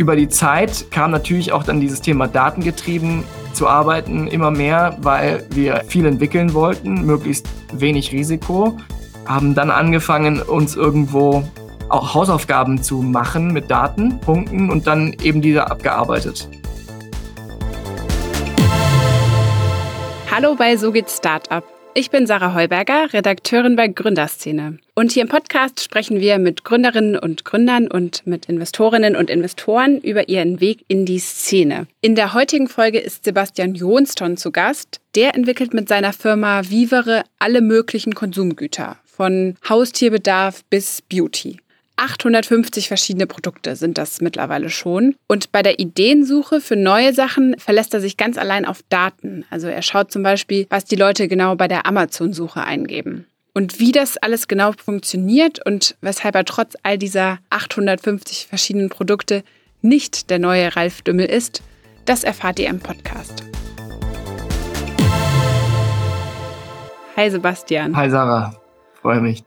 über die Zeit kam natürlich auch dann dieses Thema datengetrieben zu arbeiten immer mehr, weil wir viel entwickeln wollten, möglichst wenig Risiko. Haben dann angefangen, uns irgendwo auch Hausaufgaben zu machen mit Datenpunkten und dann eben diese abgearbeitet. Hallo bei So geht Startup. Ich bin Sarah Heuberger, Redakteurin bei Gründerszene. Und hier im Podcast sprechen wir mit Gründerinnen und Gründern und mit Investorinnen und Investoren über ihren Weg in die Szene. In der heutigen Folge ist Sebastian Jonston zu Gast. Der entwickelt mit seiner Firma Vivere alle möglichen Konsumgüter, von Haustierbedarf bis Beauty. 850 verschiedene Produkte sind das mittlerweile schon. Und bei der Ideensuche für neue Sachen verlässt er sich ganz allein auf Daten. Also er schaut zum Beispiel, was die Leute genau bei der Amazon-Suche eingeben. Und wie das alles genau funktioniert und weshalb er trotz all dieser 850 verschiedenen Produkte nicht der neue Ralf Dümmel ist, das erfahrt ihr im Podcast. Hi Sebastian. Hi Sarah, freue mich.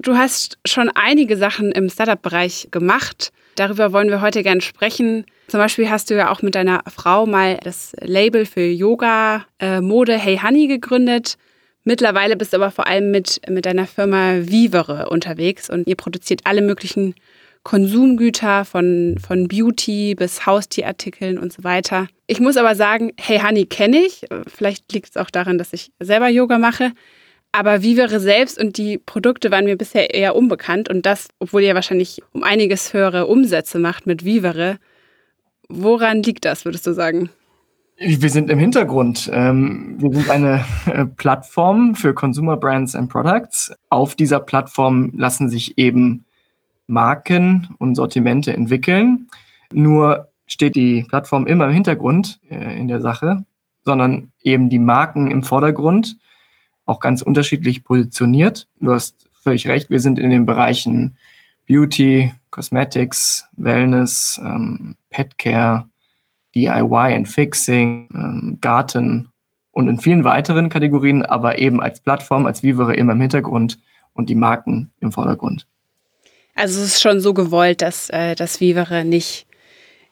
Du hast schon einige Sachen im Startup-Bereich gemacht. Darüber wollen wir heute gerne sprechen. Zum Beispiel hast du ja auch mit deiner Frau mal das Label für Yoga, äh, Mode Hey Honey gegründet. Mittlerweile bist du aber vor allem mit, mit deiner Firma Vivere unterwegs und ihr produziert alle möglichen Konsumgüter von, von Beauty bis Haustierartikeln und so weiter. Ich muss aber sagen, Hey Honey kenne ich. Vielleicht liegt es auch daran, dass ich selber Yoga mache. Aber Vivere selbst und die Produkte waren mir bisher eher unbekannt und das, obwohl ihr wahrscheinlich um einiges höhere Umsätze macht mit Vivere. Woran liegt das, würdest du sagen? Wir sind im Hintergrund. Ähm, wir sind eine äh, Plattform für Consumer Brands and Products. Auf dieser Plattform lassen sich eben Marken und Sortimente entwickeln. Nur steht die Plattform immer im Hintergrund äh, in der Sache, sondern eben die Marken im Vordergrund auch ganz unterschiedlich positioniert. Du hast völlig recht, wir sind in den Bereichen Beauty, Cosmetics, Wellness, ähm, Petcare, DIY and Fixing, ähm, Garten und in vielen weiteren Kategorien, aber eben als Plattform, als Vivere immer im Hintergrund und die Marken im Vordergrund. Also es ist schon so gewollt, dass äh, das Vivere nicht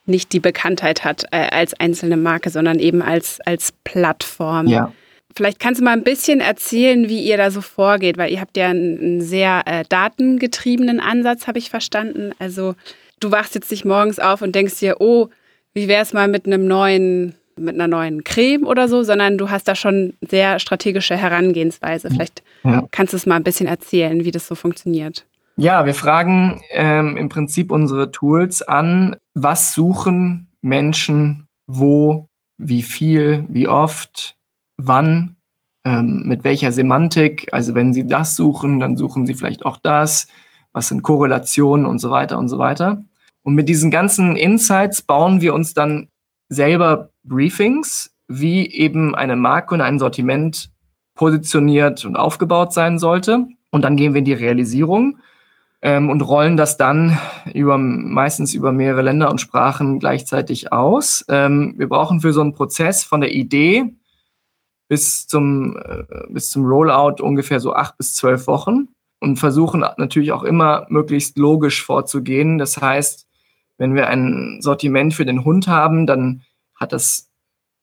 nicht die Bekanntheit hat äh, als einzelne Marke, sondern eben als, als Plattform. Ja. Vielleicht kannst du mal ein bisschen erzählen, wie ihr da so vorgeht, weil ihr habt ja einen, sehr äh, datengetriebenen Ansatz, habe ich verstanden. Also du wachst jetzt nicht morgens auf und denkst dir, oh, wie wäre es mal mit einem neuen, mit einer neuen Creme oder so, sondern du hast da schon sehr strategische Herangehensweise. Vielleicht ja. kannst du es mal ein bisschen erzählen, wie das so funktioniert. Ja, wir fragen ähm, im Prinzip unsere Tools an, was suchen Menschen, wo, wie viel, wie oft, wann, ähm, mit welcher Semantik. Also wenn Sie das suchen, dann suchen Sie vielleicht auch das. Was sind Korrelationen und so weiter und so weiter. Und mit diesen ganzen Insights bauen wir uns dann selber Briefings, wie eben eine Marke und ein Sortiment positioniert und aufgebaut sein sollte. Und dann gehen wir in die Realisierung ähm, und rollen das dann über meistens über mehrere Länder und Sprachen gleichzeitig aus. Ähm, wir brauchen für so einen Prozess von der Idee bis zum, äh, bis zum Rollout ungefähr so acht bis zwölf Wochen und versuchen natürlich auch immer möglichst logisch vorzugehen. Das heißt, wenn wir ein Sortiment für den Hund haben, dann hat das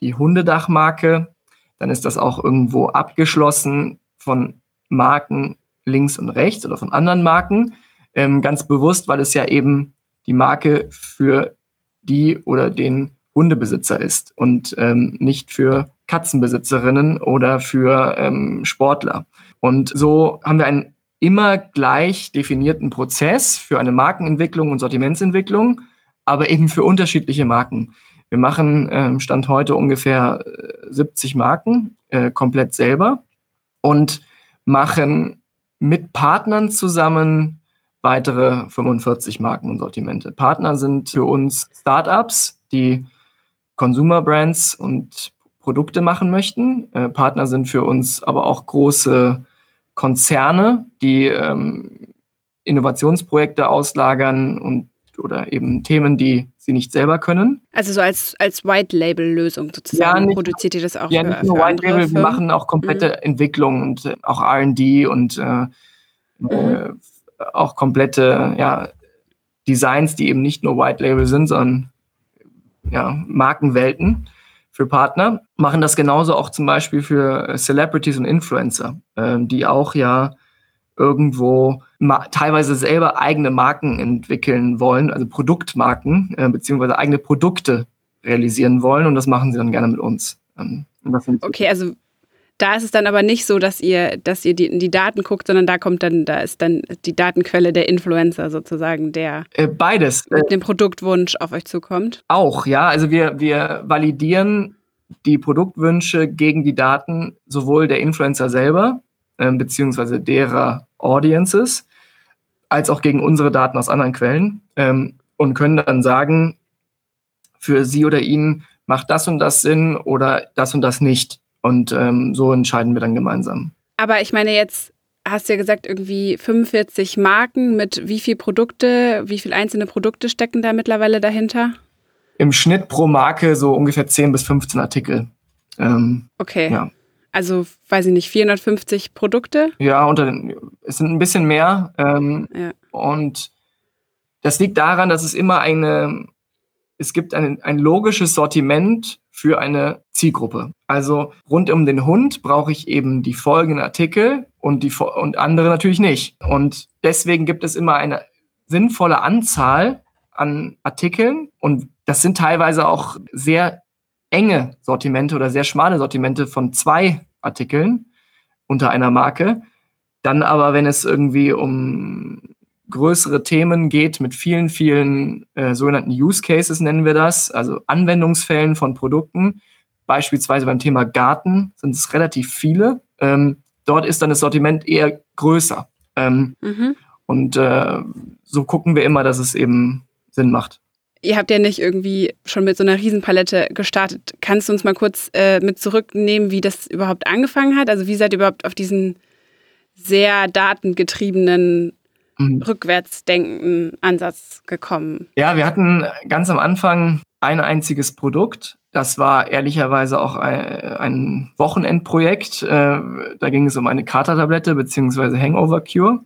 die Hundedachmarke, dann ist das auch irgendwo abgeschlossen von Marken links und rechts oder von anderen Marken. Ähm, ganz bewusst, weil es ja eben die Marke für die oder den Hundebesitzer ist und ähm, nicht für Katzenbesitzerinnen oder für ähm, Sportler. Und so haben wir einen immer gleich definierten Prozess für eine Markenentwicklung und Sortimentsentwicklung, aber eben für unterschiedliche Marken. Wir machen ähm, Stand heute ungefähr 70 äh, Marken äh, komplett selber und machen mit Partnern zusammen weitere 45 Marken und Sortimente. Partner sind für uns Startups, die Consumer Brands und Produkte machen möchten. Äh, Partner sind für uns aber auch große Konzerne, die ähm, Innovationsprojekte auslagern und oder eben Themen, die sie nicht selber können. Also so als, als White-Label-Lösung sozusagen. Ja, nicht, produziert ihr das auch ja, für, nicht nur White-Label, wir machen auch komplette mhm. Entwicklung und äh, auch R&D und äh, mhm. äh, auch komplette ja, Designs, die eben nicht nur White Label sind, sondern ja, Markenwelten für Partner, machen das genauso auch zum Beispiel für Celebrities und Influencer, äh, die auch ja irgendwo teilweise selber eigene Marken entwickeln wollen, also Produktmarken, äh, beziehungsweise eigene Produkte realisieren wollen und das machen sie dann gerne mit uns. Ähm, okay, also da ist es dann aber nicht so, dass ihr, dass ihr die, die Daten guckt, sondern da kommt dann, da ist dann die Datenquelle der Influencer sozusagen, der äh, beides mit dem Produktwunsch auf euch zukommt. Auch, ja. Also wir, wir validieren die Produktwünsche gegen die Daten sowohl der Influencer selber, äh, beziehungsweise derer Audiences, als auch gegen unsere Daten aus anderen Quellen ähm, und können dann sagen, für sie oder ihn macht das und das Sinn oder das und das nicht. Und ähm, so entscheiden wir dann gemeinsam. Aber ich meine, jetzt hast du ja gesagt, irgendwie 45 Marken mit wie viel Produkte, wie viel einzelne Produkte stecken da mittlerweile dahinter? Im Schnitt pro Marke so ungefähr 10 bis 15 Artikel. Ähm, okay. Ja. Also, weiß ich nicht, 450 Produkte? Ja, unter den, es sind ein bisschen mehr. Ähm, ja. Und das liegt daran, dass es immer eine, es gibt ein, ein logisches Sortiment für eine Zielgruppe. Also rund um den Hund brauche ich eben die folgenden Artikel und, die, und andere natürlich nicht. Und deswegen gibt es immer eine sinnvolle Anzahl an Artikeln und das sind teilweise auch sehr enge Sortimente oder sehr schmale Sortimente von zwei Artikeln unter einer Marke. Dann aber, wenn es irgendwie um größere Themen geht mit vielen, vielen äh, sogenannten Use Cases nennen wir das, also Anwendungsfällen von Produkten. Beispielsweise beim Thema Garten sind es relativ viele. Ähm, dort ist dann das Sortiment eher größer. Ähm, mhm. Und äh, so gucken wir immer, dass es eben Sinn macht. Ihr habt ja nicht irgendwie schon mit so einer Riesenpalette gestartet. Kannst du uns mal kurz äh, mit zurücknehmen, wie das überhaupt angefangen hat? Also wie seid ihr überhaupt auf diesen sehr datengetriebenen mhm. rückwärts denkenden Ansatz gekommen? Ja, wir hatten ganz am Anfang ein einziges Produkt. Das war ehrlicherweise auch ein, Wochenendprojekt. Äh, da ging es um eine Katertablette bzw. Hangover Cure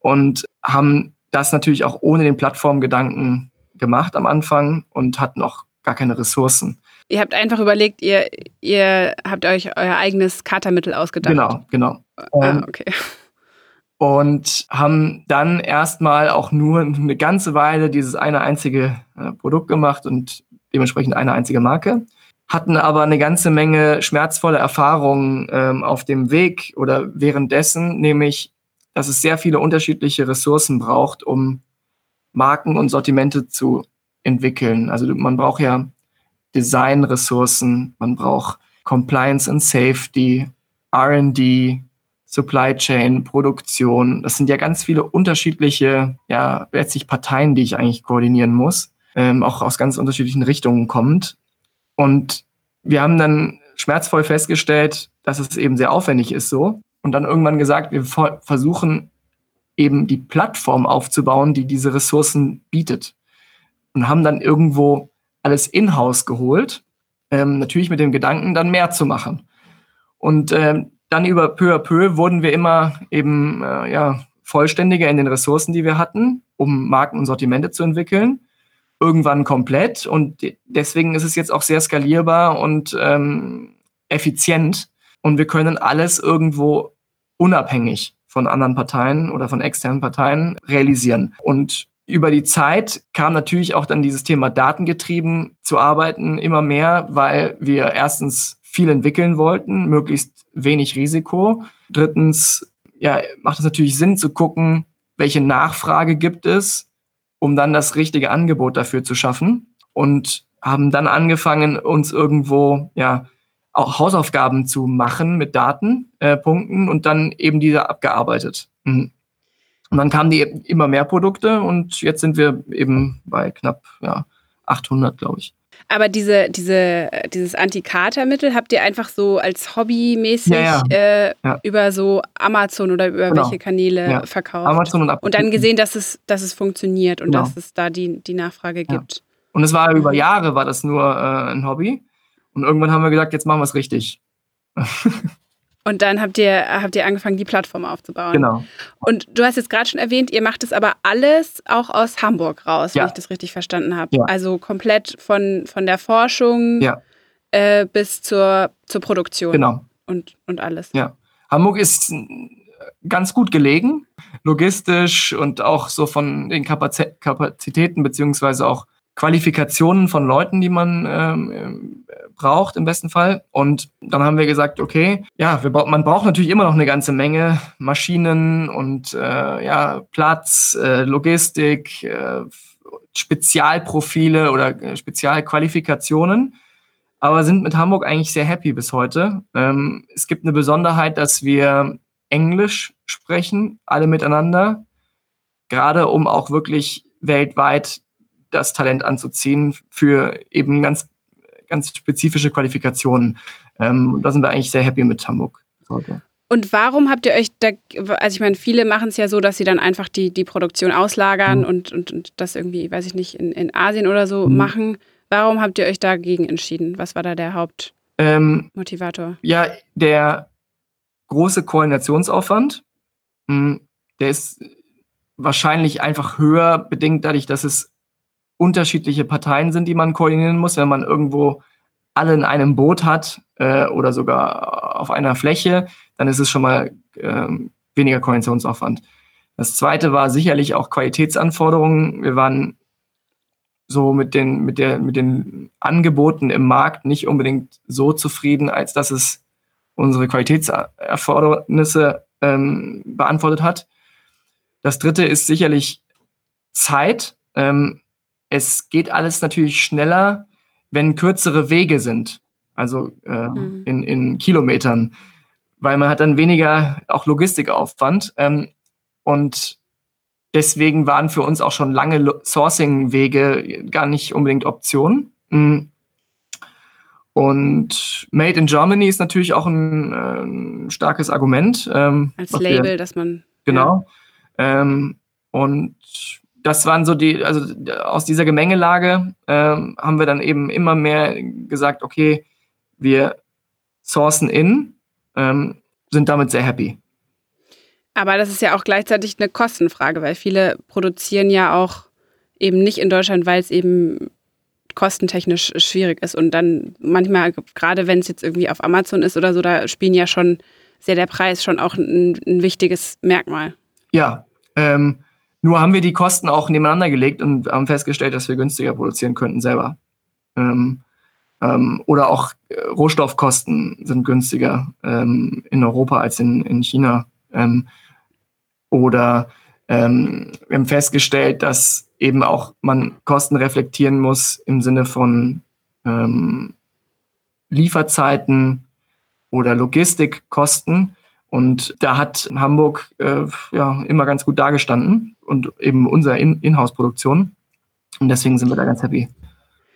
und haben das natürlich auch ohne den Plattformgedanken gemacht am Anfang und hatten auch gar keine Ressourcen. Ihr habt einfach überlegt, ihr, ihr habt euch euer eigenes Katermittel ausgedacht. Genau, genau. Ah, ähm, okay und haben dann erstmal auch nur eine ganze Weile dieses eine einzige äh, Produkt gemacht und dementsprechend eine einzige Marke, hatten aber eine ganze Menge schmerzvolle Erfahrungen ähm, auf dem Weg oder währenddessen, nämlich, dass es sehr viele unterschiedliche Ressourcen braucht, um Marken und Sortimente zu entwickeln. Also man braucht ja Designressourcen, man braucht Compliance and Safety, R&D, Supply Chain, Produktion. Das sind ja ganz viele unterschiedliche, ja, letztlich Parteien, die ich eigentlich koordinieren muss, ähm, auch aus ganz unterschiedlichen Richtungen kommt. Und wir haben dann schmerzvoll festgestellt, dass es eben sehr aufwendig ist so. Und dann irgendwann gesagt, wir versuchen eben die Plattform aufzubauen, die diese Ressourcen bietet. Und haben dann irgendwo alles in-house geholt, ähm, natürlich mit dem Gedanken, dann mehr zu machen. Und ähm, dann über peu à peu wurden wir immer eben äh, ja, vollständiger in den Ressourcen, die wir hatten, um Marken und Sortimente zu entwickeln. Irgendwann komplett. Und deswegen ist es jetzt auch sehr skalierbar und ähm, effizient. Und wir können alles irgendwo unabhängig von anderen Parteien oder von externen Parteien realisieren. Und über die Zeit kam natürlich auch dann dieses Thema datengetrieben zu arbeiten immer mehr, weil wir erstens viel entwickeln wollten, möglichst wenig Risiko. Drittens, ja, macht es natürlich Sinn zu gucken, welche Nachfrage gibt es, um dann das richtige Angebot dafür zu schaffen und haben dann angefangen, uns irgendwo, ja, auch Hausaufgaben zu machen mit Datenpunkten äh, und dann eben diese abgearbeitet. Mhm. Und dann kamen die immer mehr Produkte und jetzt sind wir eben bei knapp ja, 800, glaube ich. Aber diese, diese, dieses Antikatermittel habt ihr einfach so als hobbymäßig ja, ja. Äh, ja. über so Amazon oder über genau. welche Kanäle verkauft? Amazon und, und dann gesehen, dass es, dass es funktioniert und genau. dass es da die, die Nachfrage gibt. Und es war über Jahre war das nur äh, ein Hobby. Und irgendwann haben wir gesagt, jetzt machen wir es richtig. Und dann habt ihr, habt ihr angefangen, die Plattform aufzubauen. Genau. Und du hast jetzt gerade schon erwähnt, ihr macht es aber alles auch aus Hamburg raus, ja. wenn ich das richtig verstanden habe. Ja. Also komplett von, von der Forschung ja. äh, bis zur, zur Produktion. Genau. Und, und alles. Ja. Hamburg ist ganz gut gelegen, logistisch und auch so von den Kapazitäten beziehungsweise auch Qualifikationen von Leuten, die man ähm, braucht im besten Fall. Und dann haben wir gesagt, okay, ja, wir, man braucht natürlich immer noch eine ganze Menge Maschinen und äh, ja, Platz, äh, Logistik, äh, Spezialprofile oder äh, Spezialqualifikationen. Aber sind mit Hamburg eigentlich sehr happy bis heute. Ähm, es gibt eine Besonderheit, dass wir Englisch sprechen, alle miteinander, gerade um auch wirklich weltweit das Talent anzuziehen für eben ganz, ganz spezifische Qualifikationen. Ähm, da sind wir eigentlich sehr happy mit Hamburg. Heute. Und warum habt ihr euch da, also ich meine, viele machen es ja so, dass sie dann einfach die, die Produktion auslagern mhm. und, und, und das irgendwie, weiß ich nicht, in, in Asien oder so mhm. machen. Warum habt ihr euch dagegen entschieden? Was war da der Hauptmotivator? Ähm, ja, der große Koordinationsaufwand, hm, der ist wahrscheinlich einfach höher bedingt dadurch, dass es unterschiedliche Parteien sind, die man koordinieren muss, wenn man irgendwo alle in einem Boot hat äh, oder sogar auf einer Fläche, dann ist es schon mal äh, weniger Koordinationsaufwand. Das zweite war sicherlich auch Qualitätsanforderungen. Wir waren so mit den, mit der, mit den Angeboten im Markt nicht unbedingt so zufrieden, als dass es unsere Qualitätserfordernisse ähm, beantwortet hat. Das dritte ist sicherlich Zeit. Ähm, es geht alles natürlich schneller, wenn kürzere Wege sind, also äh, mhm. in, in Kilometern, weil man hat dann weniger auch Logistikaufwand. Ähm, und deswegen waren für uns auch schon lange Sourcing-Wege gar nicht unbedingt Option. Mhm. Und Made in Germany ist natürlich auch ein, äh, ein starkes Argument. Ähm, Als Label, wir, dass man. Genau. Ja. Ähm, und das waren so die, also aus dieser Gemengelage ähm, haben wir dann eben immer mehr gesagt, okay, wir sourcen in, ähm, sind damit sehr happy. Aber das ist ja auch gleichzeitig eine Kostenfrage, weil viele produzieren ja auch eben nicht in Deutschland, weil es eben kostentechnisch schwierig ist. Und dann manchmal, gerade wenn es jetzt irgendwie auf Amazon ist oder so, da spielen ja schon sehr der Preis schon auch ein, ein wichtiges Merkmal. Ja, ähm, nur haben wir die Kosten auch nebeneinander gelegt und haben festgestellt, dass wir günstiger produzieren könnten selber. Ähm, ähm, oder auch äh, Rohstoffkosten sind günstiger ähm, in Europa als in, in China. Ähm, oder ähm, wir haben festgestellt, dass eben auch man Kosten reflektieren muss im Sinne von ähm, Lieferzeiten oder Logistikkosten. Und da hat Hamburg äh, ja immer ganz gut dargestanden und eben unsere In Inhouse-Produktion. Und deswegen sind wir da ganz happy.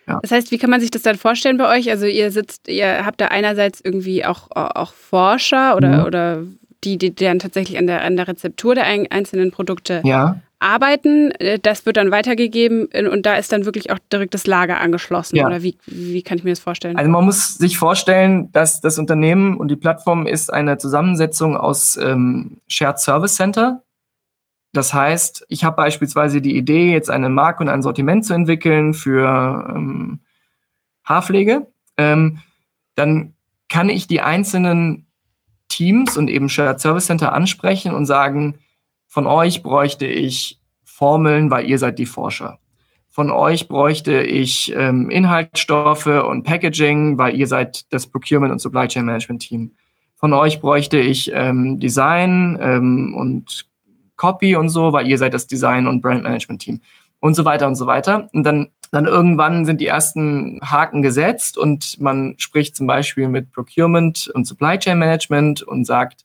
Ja. Das heißt, wie kann man sich das dann vorstellen bei euch? Also ihr sitzt, ihr habt da einerseits irgendwie auch, auch Forscher oder, mhm. oder die, die dann tatsächlich an der, an der Rezeptur der einzelnen Produkte ja. Arbeiten. Äh, das wird dann weitergegeben und da ist dann wirklich auch direkt das Lager angeschlossen. Ja. Oder wie, wie kann ich mir das vorstellen? Also man muss sich vorstellen, dass das Unternehmen und die Plattform ist eine Zusammensetzung aus ähm, Shared Service Center. Das heißt, ich habe beispielsweise die Idee, jetzt eine Marke und ein Sortiment zu entwickeln für ähm, Haarpflege. Ähm, dann kann ich die einzelnen Teams und eben Shared Service Center ansprechen und sagen, von euch bräuchte ich Formeln, weil ihr seid die Forscher. Von euch bräuchte ich ähm, Inhaltsstoffe und Packaging, weil ihr seid das Procurement und Supply Chain Management Team. Von euch bräuchte ich ähm, Design ähm, und Copy und so, weil ihr seid das Design und Brand Management Team und so weiter und so weiter. Und dann, dann irgendwann sind die ersten Haken gesetzt und man spricht zum Beispiel mit Procurement und Supply Chain Management und sagt,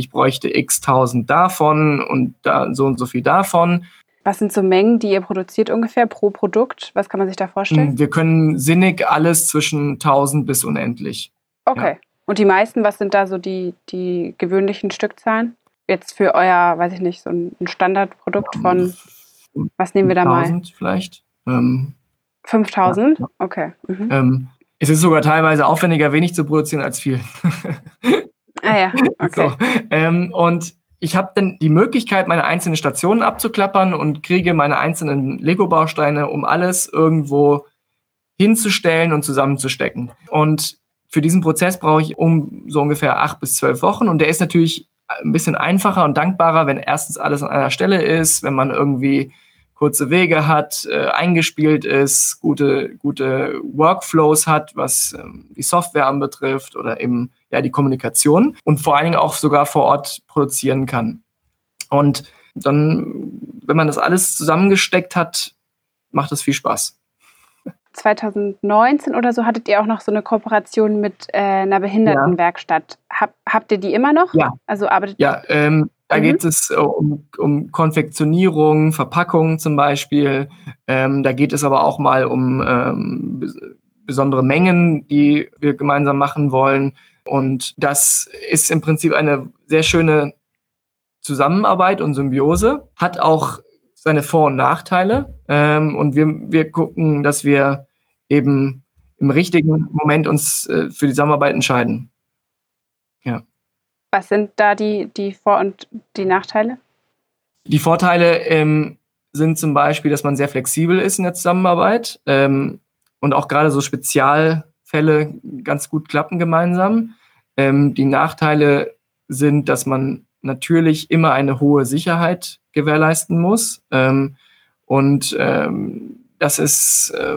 ich bräuchte x tausend davon und da so und so viel davon. Was sind so Mengen, die ihr produziert ungefähr pro Produkt? Was kann man sich da vorstellen? Wir können sinnig alles zwischen 1000 bis unendlich. Okay. Ja. Und die meisten, was sind da so die, die gewöhnlichen Stückzahlen? Jetzt für euer, weiß ich nicht, so ein Standardprodukt von was nehmen wir da mal? vielleicht. Ähm, 5000? Ja, Okay. Mhm. Ähm, es ist sogar teilweise aufwendiger, wenig zu produzieren als viel. Ah ja, okay. So, ähm, und ich habe dann die Möglichkeit, meine einzelnen Stationen abzuklappern und kriege meine einzelnen Lego-Bausteine, um alles irgendwo hinzustellen und zusammenzustecken. Und für diesen Prozess brauche ich um so ungefähr acht bis zwölf Wochen. Und der ist natürlich ein bisschen einfacher und dankbarer, wenn erstens alles an einer Stelle ist, wenn man irgendwie kurze Wege hat, äh, eingespielt ist, gute, gute Workflows hat, was ähm, die Software anbetrifft oder eben ja die Kommunikation und vor allen Dingen auch sogar vor Ort produzieren kann. Und dann, wenn man das alles zusammengesteckt hat, macht es viel Spaß. 2019 oder so hattet ihr auch noch so eine Kooperation mit äh, einer Behindertenwerkstatt. Hab, habt ihr die immer noch? Ja. Also arbeitet Ja, ähm, da mhm. geht es um, um Konfektionierung, Verpackung zum Beispiel. Ähm, da geht es aber auch mal um ähm, besondere Mengen, die wir gemeinsam machen wollen. Und das ist im Prinzip eine sehr schöne Zusammenarbeit und Symbiose, hat auch seine Vor- und Nachteile. Ähm, und wir, wir gucken, dass wir eben im richtigen Moment uns äh, für die Zusammenarbeit entscheiden. Ja. Was sind da die, die Vor- und die Nachteile? Die Vorteile ähm, sind zum Beispiel, dass man sehr flexibel ist in der Zusammenarbeit ähm, und auch gerade so Spezialfälle ganz gut klappen gemeinsam. Ähm, die Nachteile sind, dass man natürlich immer eine hohe Sicherheit gewährleisten muss. Ähm, und ähm, das ist äh,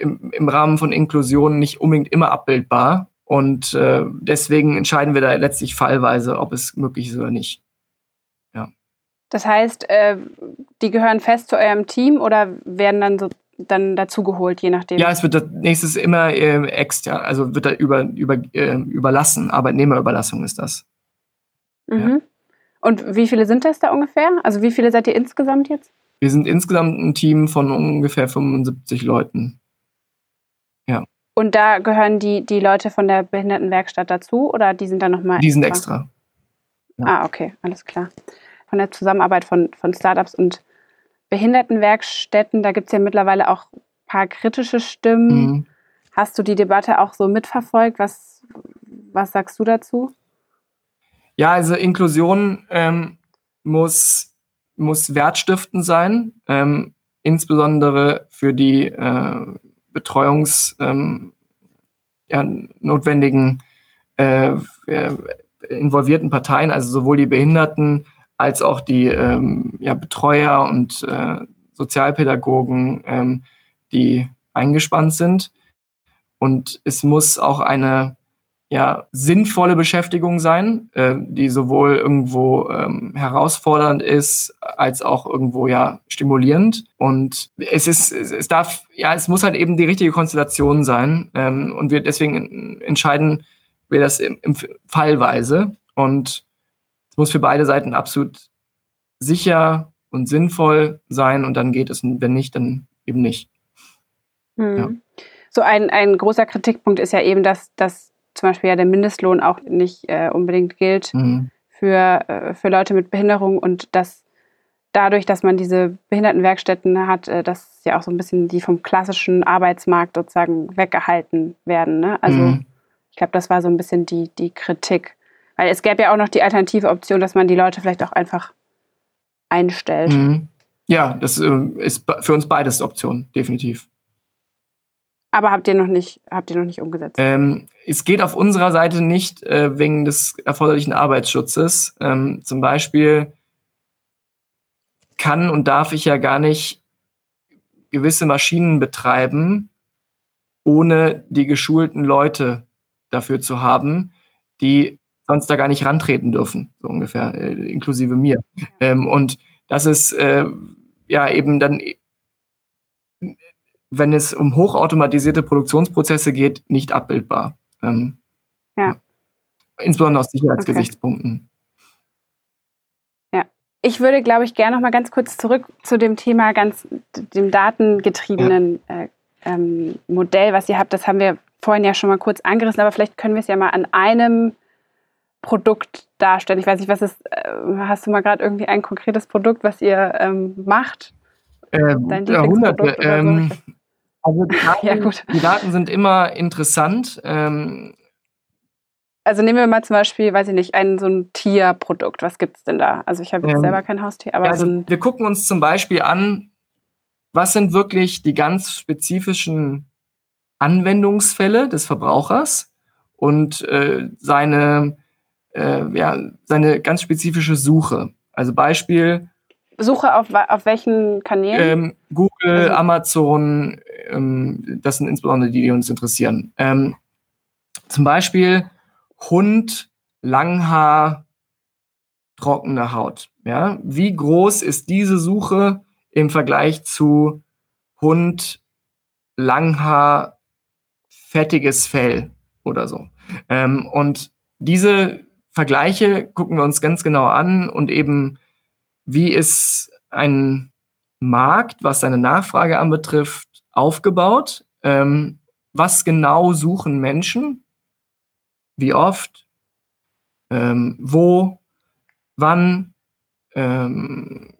im, im Rahmen von Inklusion nicht unbedingt immer abbildbar. Und äh, deswegen entscheiden wir da letztlich fallweise, ob es möglich ist oder nicht. Ja. Das heißt, äh, die gehören fest zu eurem Team oder werden dann so dann dazugeholt, je nachdem? Ja, es wird das nächstes immer äh, extern, also wird da über, über, äh, überlassen. Arbeitnehmerüberlassung ist das. Mhm. Ja. Und wie viele sind das da ungefähr? Also wie viele seid ihr insgesamt jetzt? Wir sind insgesamt ein Team von ungefähr 75 Leuten. Ja. Und da gehören die, die Leute von der Behindertenwerkstatt dazu oder die sind da nochmal? Die sind extra. Ja. Ah, okay, alles klar. Von der Zusammenarbeit von, von Startups und Behindertenwerkstätten, da gibt es ja mittlerweile auch ein paar kritische Stimmen. Mhm. Hast du die Debatte auch so mitverfolgt? Was, was sagst du dazu? Ja, also Inklusion ähm, muss, muss wertstiftend sein, ähm, insbesondere für die äh, Betreuungs ähm, ja, notwendigen äh, involvierten Parteien, also sowohl die Behinderten als auch die ähm, ja, Betreuer und äh, Sozialpädagogen, ähm, die eingespannt sind. Und es muss auch eine ja, sinnvolle Beschäftigung sein, äh, die sowohl irgendwo ähm, herausfordernd ist, als auch irgendwo ja stimulierend. Und es ist, es darf, ja, es muss halt eben die richtige Konstellation sein. Ähm, und wir deswegen entscheiden wir das im, im Fallweise. Und es muss für beide Seiten absolut sicher und sinnvoll sein. Und dann geht es, wenn nicht, dann eben nicht. Hm. Ja. So ein, ein großer Kritikpunkt ist ja eben, dass, dass zum Beispiel ja der Mindestlohn auch nicht äh, unbedingt gilt mhm. für, äh, für Leute mit Behinderung und dass dadurch, dass man diese Behindertenwerkstätten hat, äh, dass ja auch so ein bisschen die vom klassischen Arbeitsmarkt sozusagen weggehalten werden. Ne? Also mhm. ich glaube, das war so ein bisschen die, die Kritik. Weil es gäbe ja auch noch die alternative Option, dass man die Leute vielleicht auch einfach einstellt. Mhm. Ja, das äh, ist für uns beides Option, definitiv. Aber habt ihr noch nicht, habt ihr noch nicht umgesetzt? Ähm, es geht auf unserer Seite nicht äh, wegen des erforderlichen Arbeitsschutzes. Ähm, zum Beispiel kann und darf ich ja gar nicht gewisse Maschinen betreiben, ohne die geschulten Leute dafür zu haben, die sonst da gar nicht rantreten dürfen, so ungefähr, äh, inklusive mir. Ähm, und das ist äh, ja eben dann wenn es um hochautomatisierte Produktionsprozesse geht, nicht abbildbar. Ähm, ja. Insbesondere aus Sicherheitsgesichtspunkten. Okay. Ja. Ich würde, glaube ich, gerne noch mal ganz kurz zurück zu dem Thema, ganz dem datengetriebenen ja. äh, ähm, Modell, was ihr habt. Das haben wir vorhin ja schon mal kurz angerissen, aber vielleicht können wir es ja mal an einem Produkt darstellen. Ich weiß nicht, was ist, äh, hast du mal gerade irgendwie ein konkretes Produkt, was ihr ähm, macht? Ähm, Dein ja, hunderte. Ähm, also die Daten, ja, die Daten, sind immer interessant. Ähm, also nehmen wir mal zum Beispiel, weiß ich nicht, ein so ein Tierprodukt. Was gibt es denn da? Also ich habe jetzt ähm, selber kein Haustier, aber. Also so wir gucken uns zum Beispiel an, was sind wirklich die ganz spezifischen Anwendungsfälle des Verbrauchers und äh, seine, äh, ja, seine ganz spezifische Suche. Also Beispiel. Suche auf, auf welchen Kanälen? Ähm, Google, also, Amazon, ähm, das sind insbesondere die, die uns interessieren. Ähm, zum Beispiel Hund, Langhaar, trockene Haut. Ja? Wie groß ist diese Suche im Vergleich zu Hund, Langhaar, fettiges Fell oder so? Ähm, und diese Vergleiche gucken wir uns ganz genau an und eben, wie ist ein Markt, was seine Nachfrage anbetrifft, aufgebaut? Ähm, was genau suchen Menschen? Wie oft? Ähm, wo? Wann? Ähm,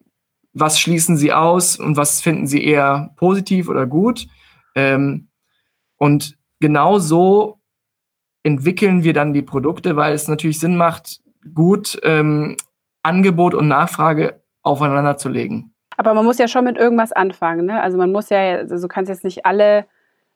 was schließen sie aus und was finden sie eher positiv oder gut? Ähm, und genau so entwickeln wir dann die Produkte, weil es natürlich Sinn macht, gut ähm, Angebot und Nachfrage aufeinander zu legen. Aber man muss ja schon mit irgendwas anfangen. Ne? Also man muss ja, also du kannst jetzt nicht alle,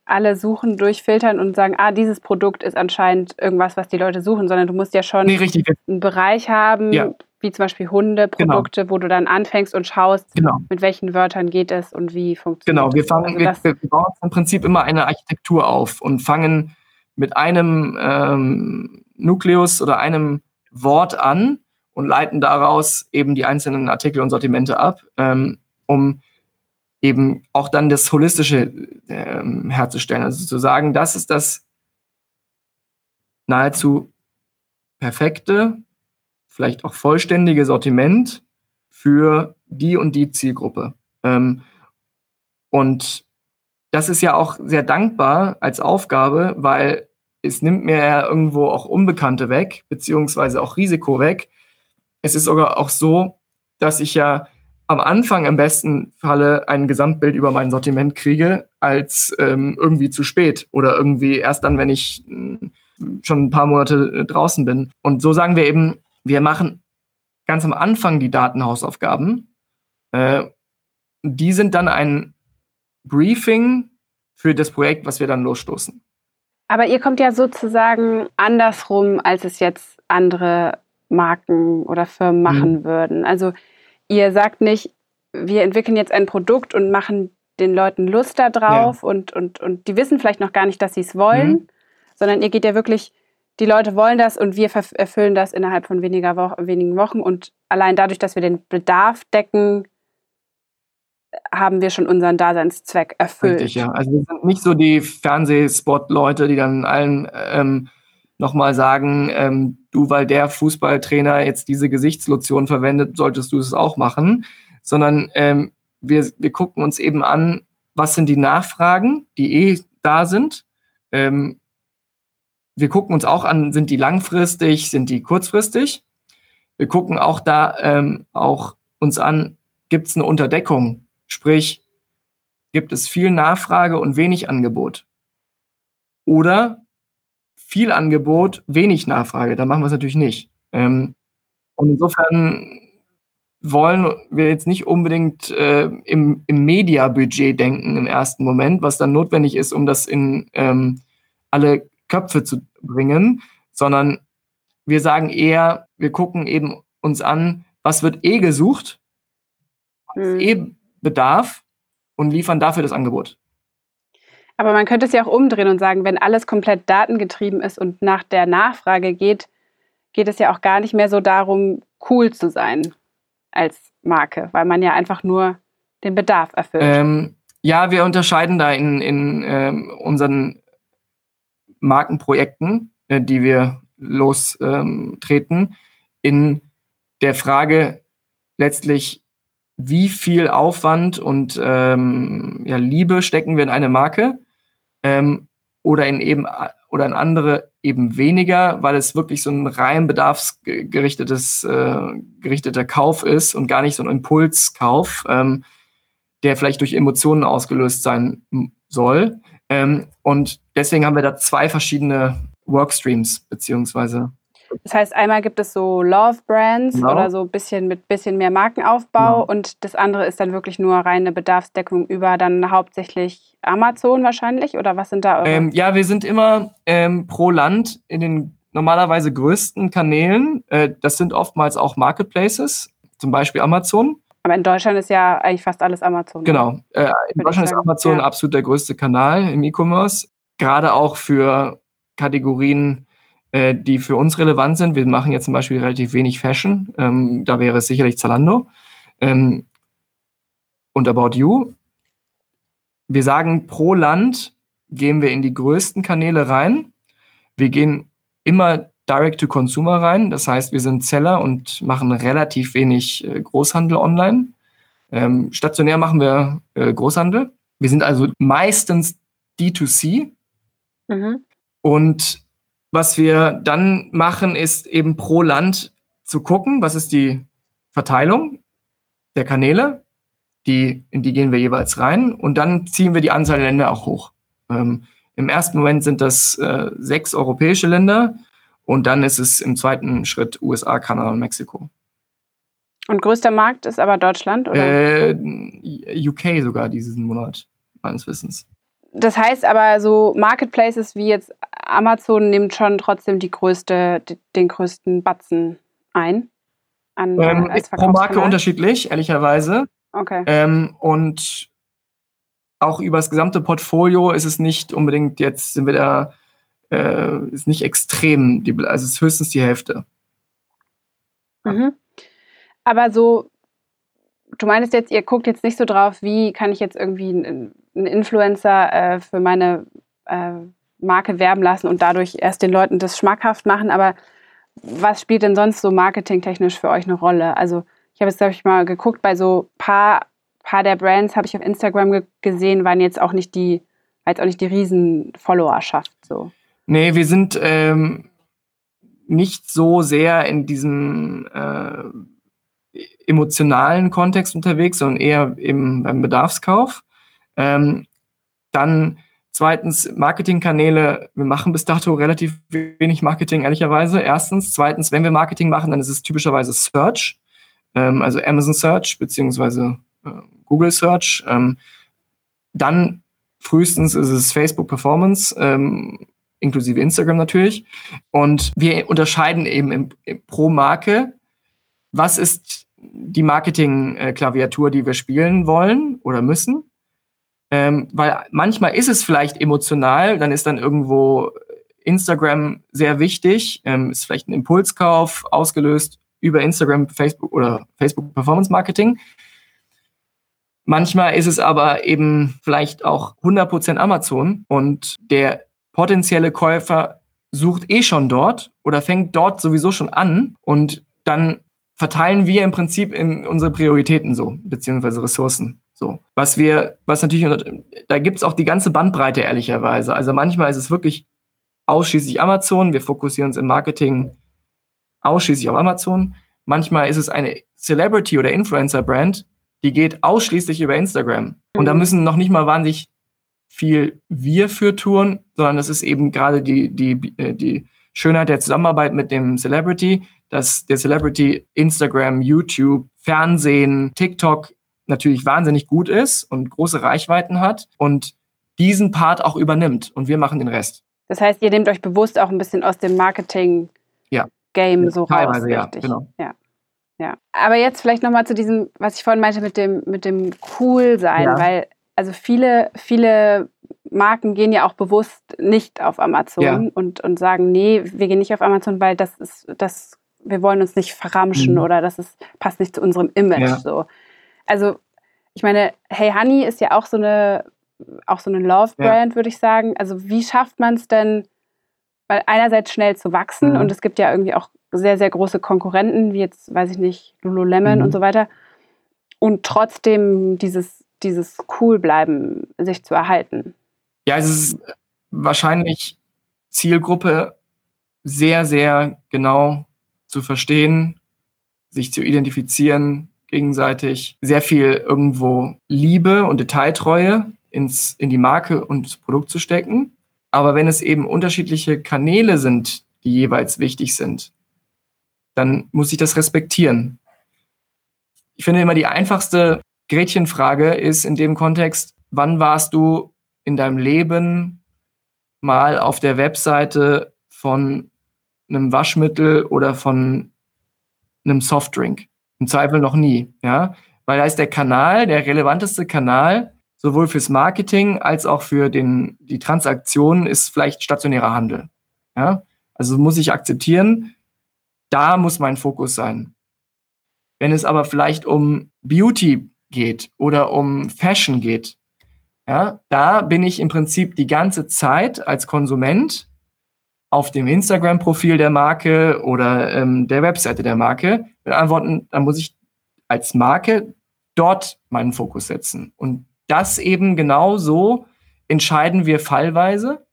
alle Suchen durchfiltern und sagen, ah, dieses Produkt ist anscheinend irgendwas, was die Leute suchen, sondern du musst ja schon nee, einen Bereich haben, ja. wie zum Beispiel Hundeprodukte, genau. wo du dann anfängst und schaust, genau. mit welchen Wörtern geht es und wie funktioniert Genau, wir fangen, also wir, wir bauen im Prinzip immer eine Architektur auf und fangen mit einem ähm, Nukleus oder einem Wort an und leiten daraus eben die einzelnen Artikel und Sortimente ab, ähm, um eben auch dann das Holistische ähm, herzustellen. Also zu sagen, das ist das nahezu perfekte, vielleicht auch vollständige Sortiment für die und die Zielgruppe. Ähm, und das ist ja auch sehr dankbar als Aufgabe, weil es nimmt mir ja irgendwo auch Unbekannte weg, beziehungsweise auch Risiko weg. Es ist sogar auch so, dass ich ja am Anfang im besten Falle ein Gesamtbild über mein Sortiment kriege, als ähm, irgendwie zu spät oder irgendwie erst dann, wenn ich äh, schon ein paar Monate äh, draußen bin. Und so sagen wir eben, wir machen ganz am Anfang die Datenhausaufgaben. Äh, die sind dann ein Briefing für das Projekt, was wir dann losstoßen. Aber ihr kommt ja sozusagen andersrum, als es jetzt andere Marken oder Firmen machen mhm. würden. Also ihr sagt nicht, wir entwickeln jetzt ein Produkt und machen den Leuten Lust da drauf ja. und, und, und die wissen vielleicht noch gar nicht, dass sie es wollen, mhm. sondern ihr geht ja wirklich, die Leute wollen das und wir erfüllen das innerhalb von weniger Wo wenigen Wochen und allein dadurch, dass wir den Bedarf decken, haben wir schon unseren Daseinszweck erfüllt. Richtig, ja. Also wir sind nicht so die Fernsehspot-Leute, die dann allen ähm, nochmal sagen, ähm, du, weil der Fußballtrainer jetzt diese Gesichtslotion verwendet, solltest du es auch machen, sondern ähm, wir, wir gucken uns eben an, was sind die Nachfragen, die eh da sind. Ähm, wir gucken uns auch an, sind die langfristig, sind die kurzfristig. Wir gucken auch da ähm, auch uns an, gibt es eine Unterdeckung Sprich, gibt es viel Nachfrage und wenig Angebot. Oder viel Angebot, wenig Nachfrage. Da machen wir es natürlich nicht. Ähm, und insofern wollen wir jetzt nicht unbedingt äh, im, im Media-Budget denken im ersten Moment, was dann notwendig ist, um das in ähm, alle Köpfe zu bringen, sondern wir sagen eher, wir gucken eben uns an, was wird eh gesucht, was mhm. eh Bedarf und liefern dafür das Angebot. Aber man könnte es ja auch umdrehen und sagen, wenn alles komplett datengetrieben ist und nach der Nachfrage geht, geht es ja auch gar nicht mehr so darum, cool zu sein als Marke, weil man ja einfach nur den Bedarf erfüllt. Ähm, ja, wir unterscheiden da in, in ähm, unseren Markenprojekten, äh, die wir lostreten, ähm, in der Frage letztlich, wie viel Aufwand und ähm, ja, Liebe stecken wir in eine Marke ähm, oder in eben oder in andere eben weniger, weil es wirklich so ein rein bedarfsgerichtetes äh, gerichteter Kauf ist und gar nicht so ein Impulskauf, ähm, der vielleicht durch Emotionen ausgelöst sein soll. Ähm, und deswegen haben wir da zwei verschiedene Workstreams beziehungsweise das heißt, einmal gibt es so Love Brands genau. oder so ein bisschen mit bisschen mehr Markenaufbau genau. und das andere ist dann wirklich nur reine Bedarfsdeckung über dann hauptsächlich Amazon wahrscheinlich oder was sind da eure? Ähm, ja, wir sind immer ähm, pro Land in den normalerweise größten Kanälen. Äh, das sind oftmals auch Marketplaces, zum Beispiel Amazon. Aber in Deutschland ist ja eigentlich fast alles Amazon. Genau. Äh, in Deutschland ist Amazon ja. absolut der größte Kanal im E-Commerce. Gerade auch für Kategorien, äh, die für uns relevant sind. Wir machen jetzt zum Beispiel relativ wenig Fashion. Ähm, da wäre es sicherlich Zalando ähm, und About You. Wir sagen, pro Land gehen wir in die größten Kanäle rein. Wir gehen immer direct to consumer rein. Das heißt, wir sind Seller und machen relativ wenig äh, Großhandel online. Ähm, stationär machen wir äh, Großhandel. Wir sind also meistens D2C. Mhm. Und was wir dann machen, ist eben pro Land zu gucken, was ist die Verteilung der Kanäle, die, in die gehen wir jeweils rein und dann ziehen wir die Anzahl der Länder auch hoch. Ähm, Im ersten Moment sind das äh, sechs europäische Länder und dann ist es im zweiten Schritt USA, Kanada und Mexiko. Und größter Markt ist aber Deutschland, oder? Äh, UK sogar diesen Monat, meines Wissens. Das heißt aber, so Marketplaces wie jetzt Amazon nimmt schon trotzdem die größte, den größten Batzen ein. An, ähm, pro Marke unterschiedlich, ehrlicherweise. Okay. Ähm, und auch über das gesamte Portfolio ist es nicht unbedingt jetzt, sind wir da, äh, ist nicht extrem, also es ist höchstens die Hälfte. Mhm. Aber so, du meinst jetzt, ihr guckt jetzt nicht so drauf, wie kann ich jetzt irgendwie einen Influencer äh, für meine äh, Marke werben lassen und dadurch erst den Leuten das schmackhaft machen. Aber was spielt denn sonst so marketingtechnisch für euch eine Rolle? Also ich habe jetzt, glaube ich, mal geguckt, bei so paar, paar der Brands habe ich auf Instagram ge gesehen, waren jetzt auch nicht die, war jetzt auch nicht die riesen Followerschaft. So. Nee, wir sind ähm, nicht so sehr in diesem äh, emotionalen Kontext unterwegs, sondern eher eben beim Bedarfskauf. Ähm, dann Zweitens, Marketingkanäle. Wir machen bis dato relativ wenig Marketing, ehrlicherweise. Erstens. Zweitens, wenn wir Marketing machen, dann ist es typischerweise Search, ähm, also Amazon Search beziehungsweise äh, Google Search. Ähm, dann frühestens ist es Facebook Performance, ähm, inklusive Instagram natürlich. Und wir unterscheiden eben im, im, pro Marke, was ist die Marketing-Klaviatur, die wir spielen wollen oder müssen ähm, weil manchmal ist es vielleicht emotional, dann ist dann irgendwo Instagram sehr wichtig, ähm, ist vielleicht ein Impulskauf ausgelöst über Instagram, Facebook oder Facebook Performance Marketing. Manchmal ist es aber eben vielleicht auch 100% Amazon und der potenzielle Käufer sucht eh schon dort oder fängt dort sowieso schon an und dann verteilen wir im Prinzip in unsere Prioritäten so, beziehungsweise Ressourcen. So, was wir, was natürlich, da gibt's auch die ganze Bandbreite ehrlicherweise. Also manchmal ist es wirklich ausschließlich Amazon. Wir fokussieren uns im Marketing ausschließlich auf Amazon. Manchmal ist es eine Celebrity oder Influencer-Brand, die geht ausschließlich über Instagram. Und da mhm. müssen noch nicht mal wahnsinnig viel wir für tun, sondern das ist eben gerade die, die, äh, die Schönheit der Zusammenarbeit mit dem Celebrity, dass der Celebrity Instagram, YouTube, Fernsehen, TikTok natürlich wahnsinnig gut ist und große Reichweiten hat und diesen Part auch übernimmt und wir machen den Rest. Das heißt, ihr nehmt euch bewusst auch ein bisschen aus dem Marketing ja. Game so Teilweise, raus. Ja, genau. Ja. Ja. Aber jetzt vielleicht nochmal zu diesem, was ich vorhin meinte mit dem, mit dem Cool-Sein, ja. weil also viele, viele Marken gehen ja auch bewusst nicht auf Amazon ja. und, und sagen, nee, wir gehen nicht auf Amazon, weil das ist, das, wir wollen uns nicht verramschen mhm. oder das ist, passt nicht zu unserem Image. Ja. So also ich meine, Hey Honey ist ja auch so eine, auch so eine Love-Brand, ja. würde ich sagen. Also wie schafft man es denn, weil einerseits schnell zu wachsen mhm. und es gibt ja irgendwie auch sehr, sehr große Konkurrenten, wie jetzt, weiß ich nicht, Lululemon mhm. und so weiter, und trotzdem dieses, dieses Cool-Bleiben sich zu erhalten? Ja, es ist wahrscheinlich Zielgruppe sehr, sehr genau zu verstehen, sich zu identifizieren, gegenseitig sehr viel irgendwo Liebe und Detailtreue ins, in die Marke und das Produkt zu stecken. Aber wenn es eben unterschiedliche Kanäle sind, die jeweils wichtig sind, dann muss ich das respektieren. Ich finde immer die einfachste Gretchenfrage ist in dem Kontext, wann warst du in deinem Leben mal auf der Webseite von einem Waschmittel oder von einem Softdrink? Im Zweifel noch nie, ja, weil da ist der Kanal, der relevanteste Kanal, sowohl fürs Marketing als auch für den, die Transaktion ist vielleicht stationärer Handel. Ja? Also muss ich akzeptieren, da muss mein Fokus sein. Wenn es aber vielleicht um Beauty geht oder um Fashion geht, ja, da bin ich im Prinzip die ganze Zeit als Konsument auf dem Instagram-Profil der Marke oder ähm, der Webseite der Marke. Mit Antworten, dann muss ich als Marke dort meinen Fokus setzen. Und das eben genau so entscheiden wir fallweise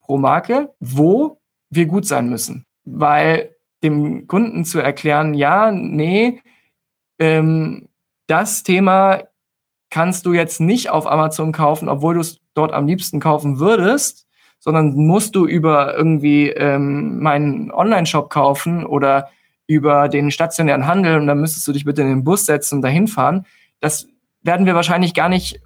pro Marke, wo wir gut sein müssen. Weil dem Kunden zu erklären, ja, nee, ähm, das Thema kannst du jetzt nicht auf Amazon kaufen, obwohl du es dort am liebsten kaufen würdest, sondern musst du über irgendwie ähm, meinen Online-Shop kaufen oder über den stationären Handel und dann müsstest du dich bitte in den Bus setzen und dahin fahren. Das werden wir wahrscheinlich gar nicht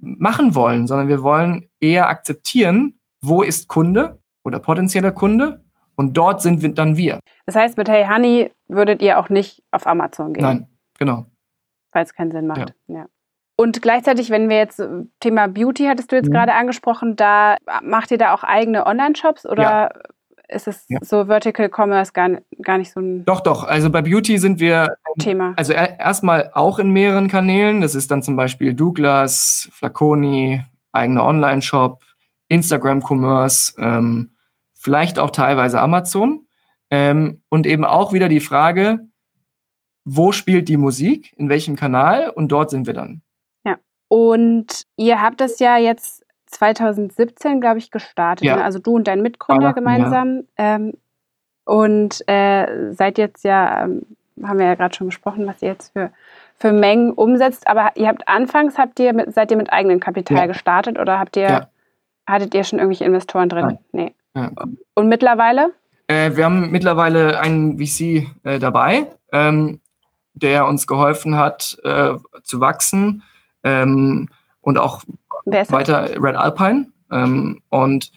machen wollen, sondern wir wollen eher akzeptieren, wo ist Kunde oder potenzieller Kunde und dort sind wir dann wir. Das heißt, mit Hey Honey würdet ihr auch nicht auf Amazon gehen? Nein, genau. Weil es keinen Sinn macht. Ja. ja. Und gleichzeitig, wenn wir jetzt äh, Thema Beauty hattest du jetzt mhm. gerade angesprochen, da macht ihr da auch eigene Online-Shops oder ja. ist es ja. so Vertical Commerce gar, gar nicht so ein Doch, doch. Also bei Beauty sind wir Thema. Also erstmal auch in mehreren Kanälen. Das ist dann zum Beispiel Douglas, Flaconi, eigener Online-Shop, Instagram Commerce, ähm, vielleicht auch teilweise Amazon. Ähm, und eben auch wieder die Frage, wo spielt die Musik, in welchem Kanal und dort sind wir dann. Und ihr habt das ja jetzt 2017, glaube ich, gestartet. Ja. Ne? Also du und dein Mitgründer gemeinsam. Ja. Ähm, und äh, seid jetzt ja, ähm, haben wir ja gerade schon besprochen, was ihr jetzt für, für Mengen umsetzt. Aber ihr habt anfangs, habt ihr mit, seid ihr mit eigenem Kapital ja. gestartet oder habt ihr, hattet ihr schon irgendwelche Investoren drin? Nein. Nee. Und mittlerweile? Äh, wir haben mittlerweile einen VC äh, dabei, ähm, der uns geholfen hat, äh, zu wachsen ähm, und auch weiter Red Alpine. Ähm, und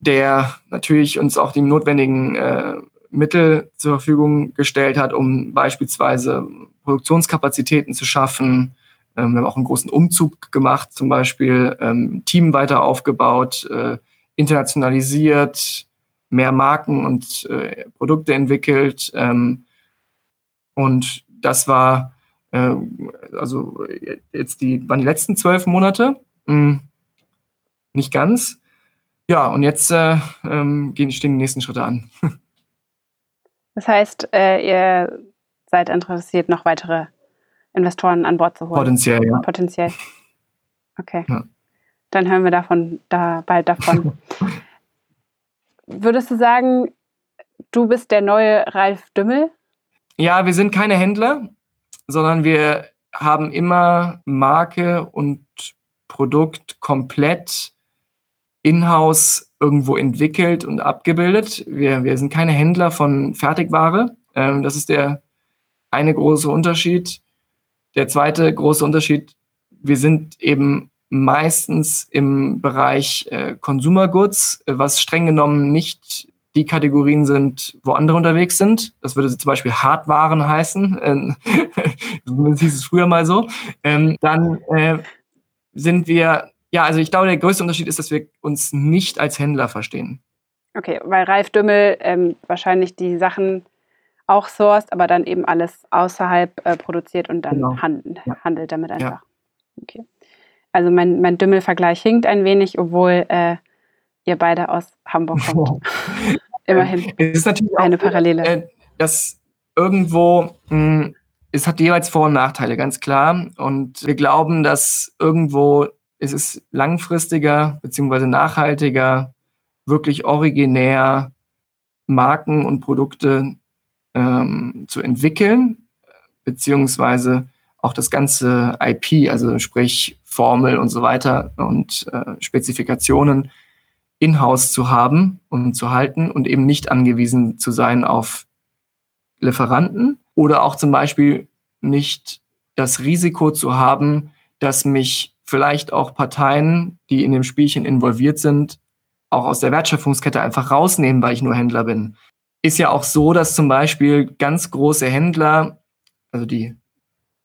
der natürlich uns auch die notwendigen äh, Mittel zur Verfügung gestellt hat, um beispielsweise Produktionskapazitäten zu schaffen. Ähm, wir haben auch einen großen Umzug gemacht, zum Beispiel ähm, Team weiter aufgebaut, äh, internationalisiert, mehr Marken und äh, Produkte entwickelt. Ähm, und das war äh, also jetzt die, waren die letzten zwölf Monate. Hm, nicht ganz. Ja, und jetzt äh, ähm, gehen, stehen die nächsten Schritte an. Das heißt, äh, ihr seid interessiert, noch weitere Investoren an Bord zu holen? Potenziell, ja. Potenziell. Okay. Ja. Dann hören wir davon da bald davon. Würdest du sagen, du bist der neue Ralf Dümmel? Ja, wir sind keine Händler sondern wir haben immer Marke und Produkt komplett in-house irgendwo entwickelt und abgebildet. Wir, wir sind keine Händler von Fertigware. Ähm, das ist der eine große Unterschied. Der zweite große Unterschied, wir sind eben meistens im Bereich äh, Consumer Goods, was streng genommen nicht die Kategorien sind, wo andere unterwegs sind. Das würde zum Beispiel Hardwaren heißen. Ähm, das hieß es früher mal so. Ähm, dann äh, sind wir, ja, also ich glaube, der größte Unterschied ist, dass wir uns nicht als Händler verstehen. Okay, weil Ralf Dümmel ähm, wahrscheinlich die Sachen auch sourced, aber dann eben alles außerhalb äh, produziert und dann genau. hand, ja. handelt damit einfach. Ja. Okay. Also mein, mein Dümmel-Vergleich hinkt ein wenig, obwohl äh, ihr beide aus Hamburg kommt. Immerhin. Es ist natürlich eine auch, Parallele. Äh, dass irgendwo, mh, hm, es hat jeweils Vor- und Nachteile, ganz klar. Und wir glauben, dass irgendwo ist es langfristiger bzw. nachhaltiger, wirklich originär Marken und Produkte ähm, zu entwickeln, beziehungsweise auch das ganze IP, also sprich Formel und so weiter und äh, Spezifikationen in-house zu haben und zu halten und eben nicht angewiesen zu sein auf Lieferanten oder auch zum Beispiel nicht das Risiko zu haben, dass mich vielleicht auch Parteien, die in dem Spielchen involviert sind, auch aus der Wertschöpfungskette einfach rausnehmen, weil ich nur Händler bin. Ist ja auch so, dass zum Beispiel ganz große Händler, also die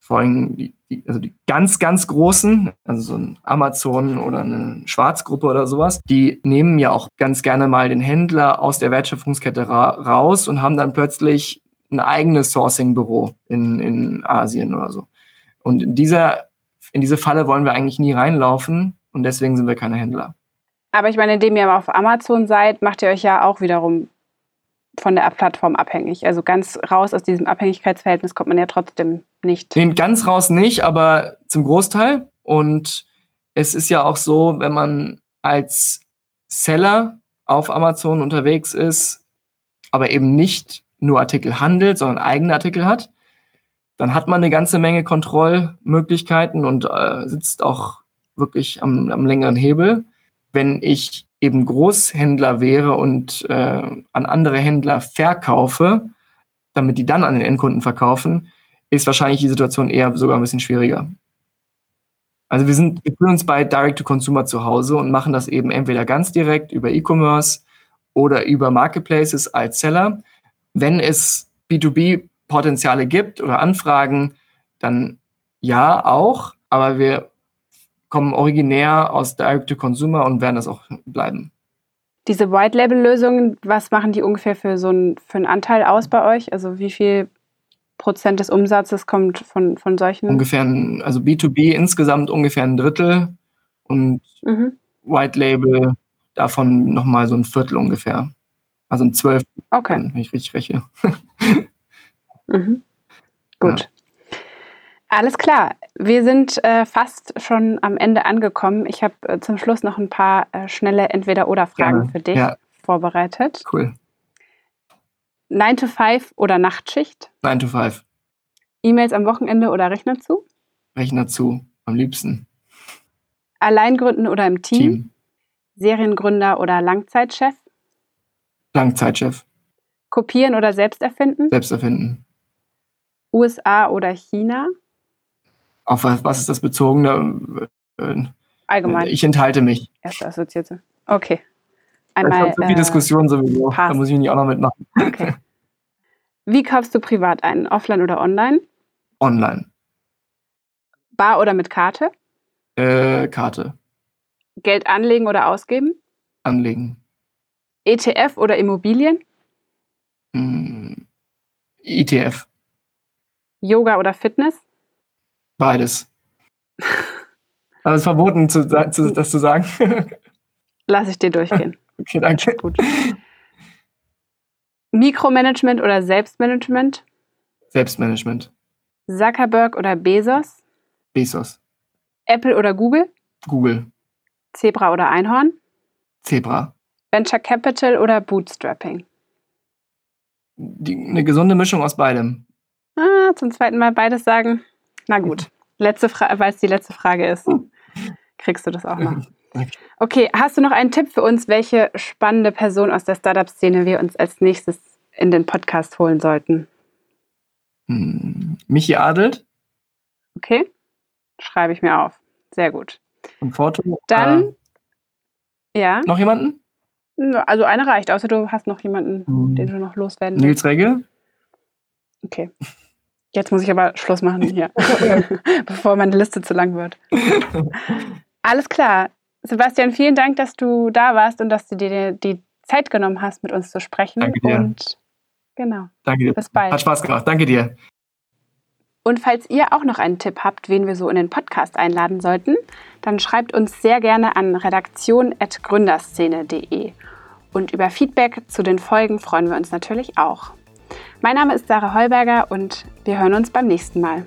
vor allem die, die, also die ganz, ganz großen, also so ein Amazon oder eine Schwarzgruppe oder sowas, die nehmen ja auch ganz gerne mal den Händler aus der Wertschöpfungskette ra raus und haben dann plötzlich ein eigenes Sourcing-Büro in, in Asien oder so. Und in dieser, in diese Falle wollen wir eigentlich nie reinlaufen und deswegen sind wir keine Händler. Aber ich meine, indem ihr auf Amazon seid, macht ihr euch ja auch wiederum von der Plattform abhängig. Also ganz raus aus diesem Abhängigkeitsverhältnis kommt man ja trotzdem nicht. Nee, ganz raus nicht, aber zum Großteil. Und es ist ja auch so, wenn man als Seller auf Amazon unterwegs ist, aber eben nicht nur Artikel handelt, sondern eigene Artikel hat, dann hat man eine ganze Menge Kontrollmöglichkeiten und äh, sitzt auch wirklich am, am längeren Hebel. Wenn ich eben Großhändler wäre und äh, an andere Händler verkaufe, damit die dann an den Endkunden verkaufen, ist wahrscheinlich die Situation eher sogar ein bisschen schwieriger. Also wir sind, wir fühlen uns bei Direct-to-Consumer zu Hause und machen das eben entweder ganz direkt über E-Commerce oder über Marketplaces als Seller. Wenn es B2B-Potenziale gibt oder Anfragen, dann ja auch, aber wir kommen originär aus Direct-to-Consumer und werden das auch bleiben. Diese White-Label-Lösungen, was machen die ungefähr für so einen, für einen Anteil aus bei euch? Also wie viel Prozent des Umsatzes kommt von, von solchen? Ungefähr, ein, also B2B insgesamt ungefähr ein Drittel und mhm. White Label davon nochmal so ein Viertel ungefähr. Also ein Zwölf, okay. wenn ich richtig rechne. mhm. Gut. Ja. Alles klar. Wir sind äh, fast schon am Ende angekommen. Ich habe äh, zum Schluss noch ein paar äh, schnelle Entweder-Oder-Fragen für dich ja. vorbereitet. Cool. 9 to 5 oder Nachtschicht? 9 to 5. E-Mails am Wochenende oder Rechner zu? Rechner zu, am liebsten. Allein gründen oder im Team? Team. Seriengründer oder Langzeitchef? Langzeitchef. Kopieren oder selbst erfinden? Selbst erfinden. USA oder China? Auf was, was ist das bezogen? Allgemein. Ich enthalte mich. Erste Assoziierte. Okay. Einmal. Ich so viel äh, Diskussion sowieso. Passt. Da muss ich nicht auch noch mitmachen. Okay. Wie kaufst du privat ein? Offline oder online? Online. Bar oder mit Karte? Äh, Karte. Geld anlegen oder ausgeben? Anlegen. ETF oder Immobilien? Mm, ETF. Yoga oder Fitness? Beides. Aber es ist verboten, zu, zu, das zu sagen. Lass ich dir durchgehen. Okay, danke. Gut. Mikromanagement oder Selbstmanagement? Selbstmanagement. Zuckerberg oder Bezos? Bezos. Apple oder Google? Google. Zebra oder Einhorn? Zebra. Venture Capital oder Bootstrapping? Die, eine gesunde Mischung aus beidem. Ah, zum zweiten Mal beides sagen. Na gut. Letzte Frage, weil es die letzte Frage ist, kriegst du das auch noch. Okay, hast du noch einen Tipp für uns, welche spannende Person aus der Startup-Szene wir uns als nächstes in den Podcast holen sollten? Hm, Michi Adelt. Okay, schreibe ich mir auf. Sehr gut. Und Foto. Dann, äh, ja. Noch jemanden? Also eine reicht, außer du hast noch jemanden, hm. den du noch loswerden willst. Nils Regge. Okay. Jetzt muss ich aber Schluss machen hier, bevor meine Liste zu lang wird. Alles klar. Sebastian, vielen Dank, dass du da warst und dass du dir die Zeit genommen hast, mit uns zu sprechen. Danke dir. Und genau. Danke dir. Bis bald. Hat Spaß gemacht. Danke dir. Und falls ihr auch noch einen Tipp habt, wen wir so in den Podcast einladen sollten, dann schreibt uns sehr gerne an redaktion.gründerszene.de. Und über Feedback zu den Folgen freuen wir uns natürlich auch. Mein Name ist Sarah Heuberger und wir hören uns beim nächsten Mal.